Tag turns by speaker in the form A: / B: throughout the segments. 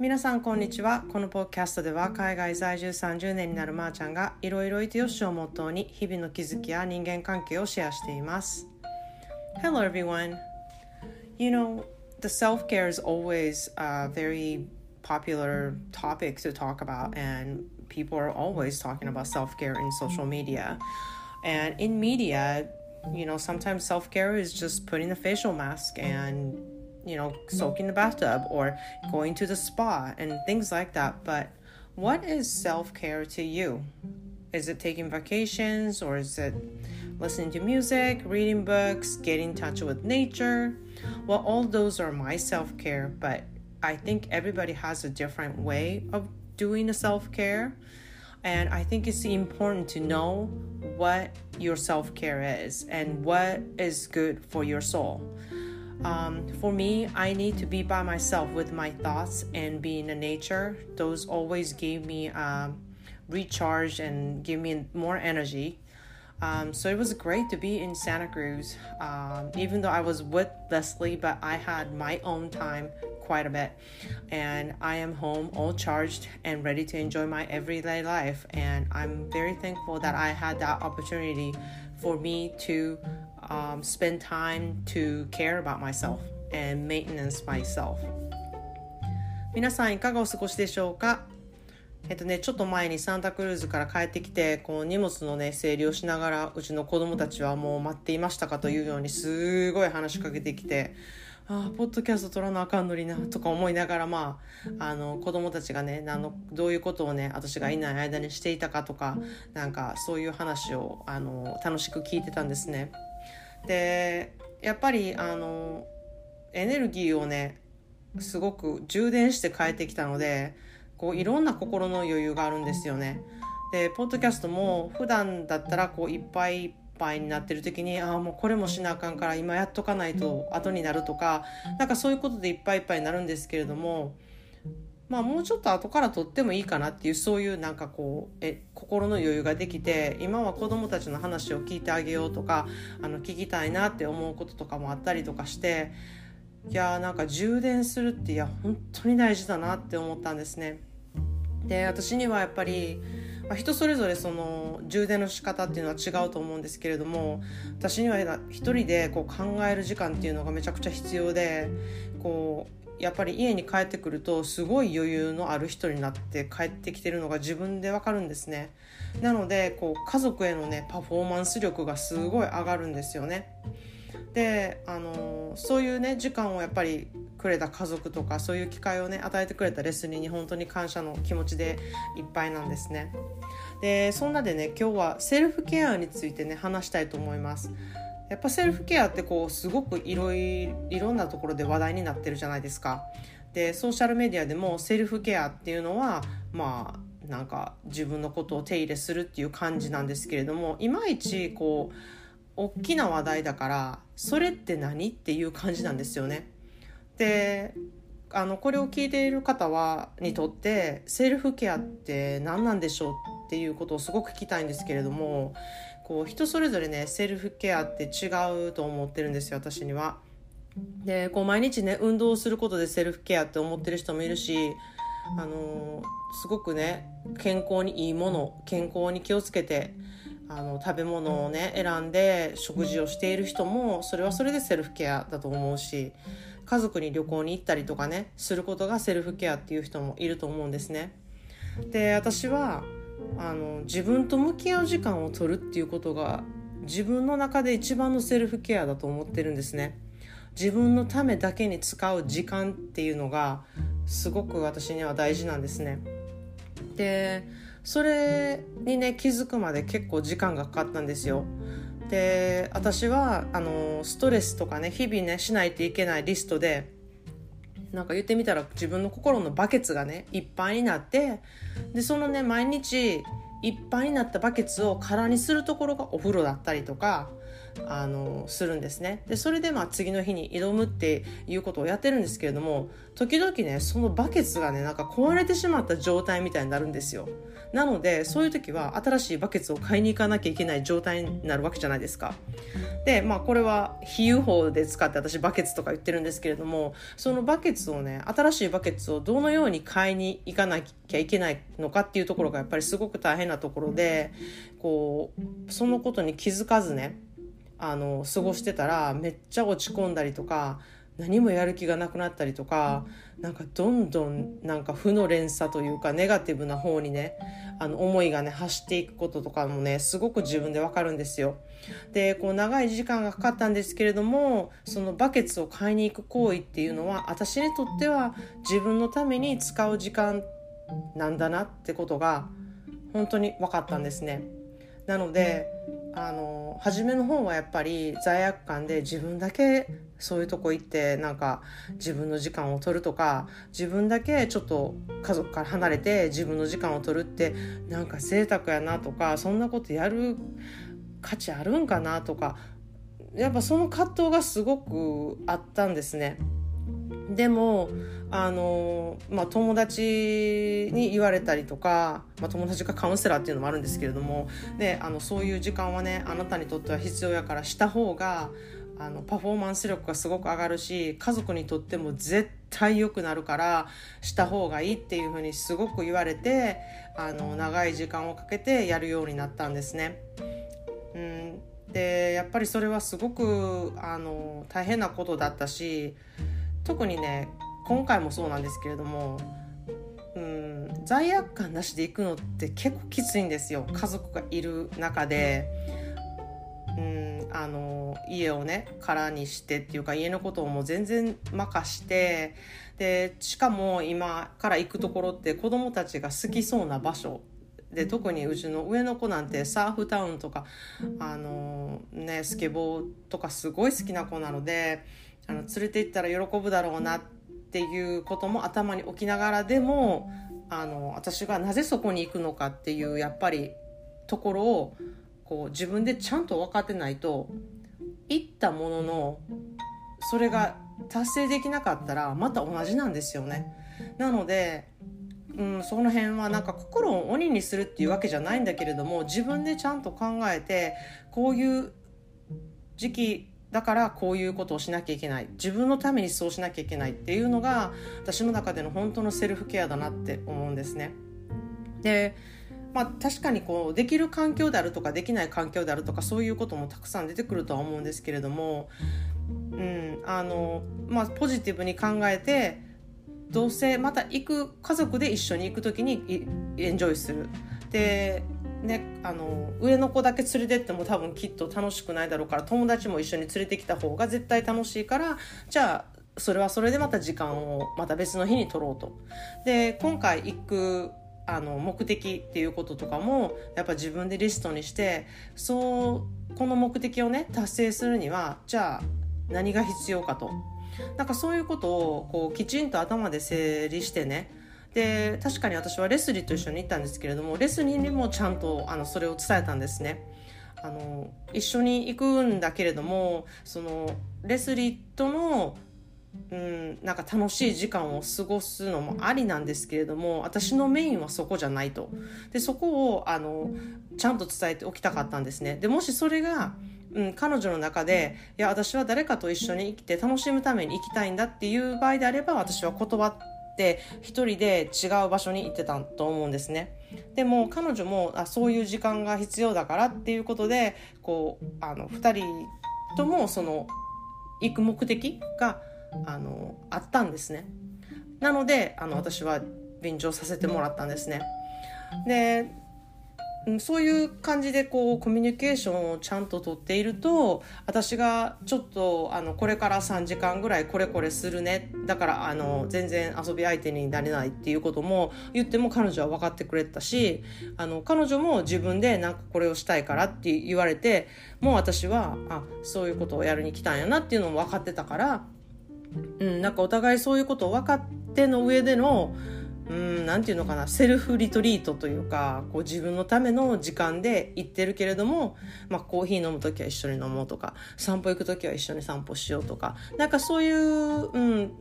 A: 皆さんこんにちはこのポッドキャストでは海外在住30年になるまーちゃんがいろいろいてよしをモットーに日々の気づきや人間関係をシェアしています Hello everyone You know the self-care is always a very popular topic to talk about and people are always talking about self-care in social media and in media you know sometimes self-care is just putting a facial mask and you know, soaking the bathtub or going to the spa and things like that. But what is self care to you? Is it taking vacations or is it listening to music, reading books, getting in touch with nature? Well, all those are my self care, but I think everybody has a different way of doing the self care. And I think it's important to know what your self care is and what is good for your soul. Um, for me, I need to be by myself with my thoughts and be in the nature. Those always gave me um, recharge and give me more energy. Um, so it was great to be in Santa Cruz, um, even though I was with Leslie, but I had my own time quite a bit. And I am home all charged and ready to enjoy my everyday life. And I'm very thankful that I had that opportunity for me to um, spend time to care about myself and maintenance myself 皆さんいかがお過ごしでしょうか？えっとね、ちょっと前にサンタクルーズから帰ってきてこう荷物のね整理をしながらうちの子供たちはもう待っていましたかというようにすごい話しかけてきてああポッドキャスト撮らなあかんのになとか思いながらまああの子供たちがねあのどういうことをね私がいない間にしていたかとかなんかそういう話をあの楽しく聞いてたんですね。でやっぱりあのエネルギーをねすごく充電して帰ってきたのでこういろんな心の余裕があるんですよね。でポッドキャストも普段だったらこういっぱいいっぱいになってる時にああもうこれもしなあかんから今やっとかないと後になるとかなんかそういうことでいっぱいいっぱいになるんですけれどもまあもうちょっと後から撮ってもいいかなっていうそういうなんかこうえ心の余裕ができて今は子どもたちの話を聞いてあげようとかあの聞きたいなって思うこととかもあったりとかしていやーなんか充電するっていや本当に大事だなって思ったんですね。で私にはやっぱり、ま、人それぞれその充電の仕方っていうのは違うと思うんですけれども私には一人でこう考える時間っていうのがめちゃくちゃ必要でこうやっぱり家に帰ってくるとすごい余裕のある人になって帰ってきてるのが自分でわかるんですね。なのでこう家族へのねパフォーマンス力がすごい上がるんですよね。であのそういうね時間をやっぱりくれた家族とかそういう機会をね与えてくれたレスリーに本当に感謝の気持ちでいっぱいなんですね。でそんなでね今日はセルフケアについてね話したいと思います。やっぱセルフケアってこうすごくいろいろんなところで話題になってるじゃないですか。でソーシャルメディアでもセルフケアっていうのはまあなんか自分のことを手入れするっていう感じなんですけれどもいまいちこう大きな話題だからそれって何っていう感じなんですよね。であのこれを聞いている方はにとってセルフケアって何なんでしょうっていうことをすごく聞きたいんですけれどもこう人それぞれねセルフケアって違うと思ってるんですよ私には。でこう毎日ね運動することでセルフケアって思ってる人もいるしあのすごくね健康にいいもの健康に気をつけてあの食べ物をね選んで食事をしている人もそれはそれでセルフケアだと思うし家族に旅行に行ったりとかねすることがセルフケアっていう人もいると思うんですね。で私はあの自分と向き合う時間を取るっていうことが自分の中で一番のセルフケアだと思ってるんですね。自分のためだけに使う時間っていうのがすごく私には大事なんですね。でそれにね気づくまで結構時間がかかったんですよ。で私はあのストレスとかね日々ねしないといけないリストでなんか言ってみたら自分の心のバケツがねいっぱいになってでそのね毎日いっぱいになったバケツを空にするところがお風呂だったりとかあのするんですね。でそれでまあ次の日に挑むっていうことをやってるんですけれども時々ねそのバケツがねなんか壊れてしまった状態みたいになるんですよ。なのでそういう時は新しいバケツを買いに行かなきゃいけない状態になるわけじゃないですか。でまあこれは比喩法で使って私バケツとか言ってるんですけれどもそのバケツをね新しいバケツをどのように買いに行かなきゃいけないのかっていうところがやっぱりすごく大変なところでこうそのことに気づかずねあの過ごしてたらめっちゃ落ち込んだりとか何もやる気がなくなったりとかなんかどんどんなんか負の連鎖というかネガティブな方にねあの思いがね走っていくこととかもねすごく自分でわかるんですよ。でこう長い時間がかかったんですけれどもそのバケツを買いに行く行為っていうのは私にとっては自分のために使う時間なんだなってことが本当に分かったんですね。なのであの初めの方はやっぱり罪悪感で自分だけそういうとこ行ってなんか自分の時間を取るとか自分だけちょっと家族から離れて自分の時間を取るってなんか贅沢やなとかそんなことやる価値あるんかなとかやっぱその葛藤がすごくあったんですね。でもあの、まあ、友達に言われたりとか、まあ、友達がカウンセラーっていうのもあるんですけれどもであのそういう時間はねあなたにとっては必要やからした方があのパフォーマンス力がすごく上がるし家族にとっても絶対良くなるからした方がいいっていうふうにすごく言われてあの長い時間をかけてやるようになったんですね。うんでやっぱりそれはすごくあの大変なことだったし特にね今回もそうなんですけれどもうん罪悪感なしで行くのって結構きついんですよ家族がいる中で。うんあの家をね空にしてっていうか家のことをもう全然任してでしかも今から行くところって子供たちが好きそうな場所で特にうちの上の子なんてサーフタウンとかあの、ね、スケボーとかすごい好きな子なのであの連れて行ったら喜ぶだろうなっていうことも頭に置きながらでもあの私がなぜそこに行くのかっていうやっぱりところをこう自分でちゃんと分かってないと行ったもののそれが達成できなかったらまた同じなんですよね。なのでうん、その辺はなんか心を鬼にするっていうわけじゃないんだけれども自分でちゃんと考えてこういう時期だからこういうことをしなきゃいけない自分のためにそうしなきゃいけないっていうのが私の中での本当のセルフケアだなって思うんですね。でまあ、確かにこうできる環境であるとかできない環境であるとかそういうこともたくさん出てくるとは思うんですけれども、うんあのまあ、ポジティブに考えてどうせまた行く家族で一緒に行く時にエンジョイする。でね、あの上の子だけ連れてっても多分きっと楽しくないだろうから友達も一緒に連れてきた方が絶対楽しいからじゃあそれはそれでまた時間をまた別の日に取ろうと。で今回行くあの目的っていうこととかもやっぱ自分でリストにしてそうこの目的をね達成するにはじゃあ何が必要かと。なんかそういうことをこうきちんと頭で整理してねで確かに私はレスリーと一緒に行ったんですけれどもレスリーにもちゃんとあのそれを伝えたんですね。あの一緒に行くんだけれどもそのレスリーとのうん、なんか楽しい時間を過ごすのもありなんですけれども私のメインはそこじゃないとでそこをあのちゃんと伝えておきたかったんですねでもしそれが、うん、彼女の中でいや私は誰かと一緒に生きて楽しむために生きたいんだっていう場合であれば私は断っって一人で違う場所に行ってたと思うんですね。でも彼女もあそういう時間が必要だからっていうことでこうあの2人ともその行く目的があのあったんですね。なのであの私は便乗させてもらったんですね。でそういう感じでこうコミュニケーションをちゃんととっていると私がちょっとあのこれから3時間ぐらいこれこれするね。だからあの全然遊び相手になれないっていうことも言っても彼女は分かってくれたしあの彼女も自分でなんかこれをしたいからって言われてもう私はあそういうことをやるに来たんやなっていうのも分かってたから、うん、なんかお互いそういうことを分かっての上でのうんなんていうのかなセルフリトリートというかこう自分のための時間で行ってるけれども、まあ、コーヒー飲む時は一緒に飲もうとか散歩行く時は一緒に散歩しようとかなんかそういう、うん、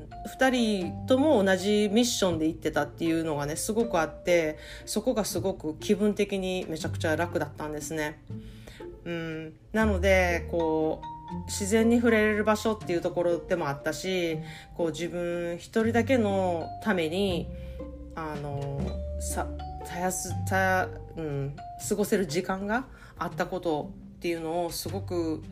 A: 2人とも同じミッションで行ってたっていうのがねすごくあってそこがすごく気分的にめちゃくちゃ楽だったんですね。うん、なのでこう自然に触れれる場所っていうところでもあったしこう自分一人だけのためにあのさたやすた、うん、過ごせる時間があったことっていうのをすごく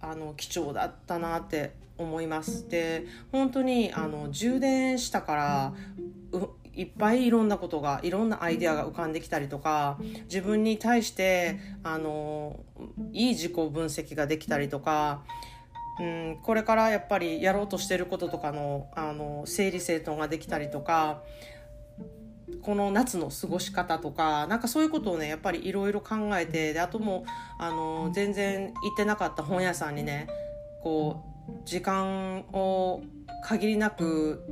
A: あの貴重だったなって思います。で本当にあの充電したからいっぱいいろんなことがいろんなアイデアが浮かんできたりとか自分に対してあのいい自己分析ができたりとかうん、これからやっぱりやろうとしてることとかのあの整理整頓ができたりとかこの夏の過ごし方とかなんかそういうことをねやっぱりいろいろ考えてであともあの全然行ってなかった本屋さんにねこう時間を限りなく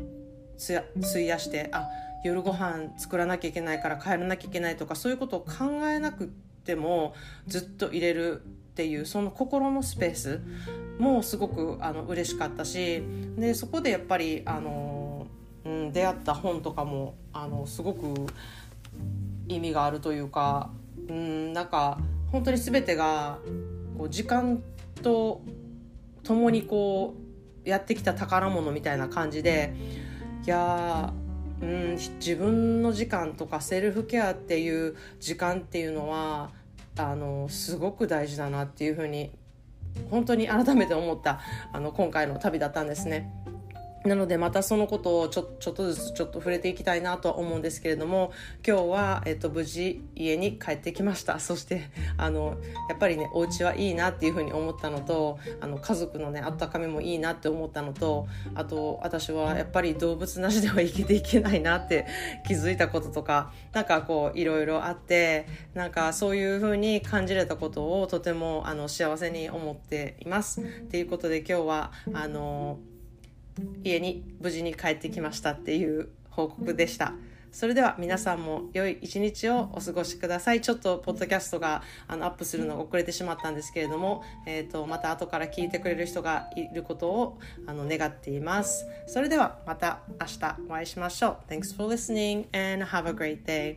A: 費やしてあ夜ご飯作らなきゃいけないから帰らなきゃいけないとかそういうことを考えなくてもずっと入れるっていうその心のスペースもすごくあの嬉しかったしでそこでやっぱりあの、出会った本とかもあのすごく意味があるというか、うん、なんか本当に全てがこう時間と共にこうやってきた宝物みたいな感じでいやうん自分の時間とかセルフケアっていう時間っていうのはあのすごく大事だなっていうふうに本当に改めて思ったあの今回の旅だったんですね。なのでまたそのことをちょちょっとずつちょっと触れていきたいなとは思うんですけれども今日は、えっと、無事家に帰ってきましたそしてあのやっぱりねお家はいいなっていうふうに思ったのとあの家族のね温かみもいいなって思ったのとあと私はやっぱり動物なしでは生きていけないなって気づいたこととかなんかこういろいろあってなんかそういうふうに感じれたことをとてもあの幸せに思っています。ということで今日はあの家に無事に帰ってきましたっていう報告でした。それでは皆さんも良い一日をお過ごしください。ちょっとポッドキャストがあのアップするのが遅れてしまったんですけれども、えーと、また後から聞いてくれる人がいることをあの願っています。それではまた明日お会いしましょう。Thanks for listening and have a great day.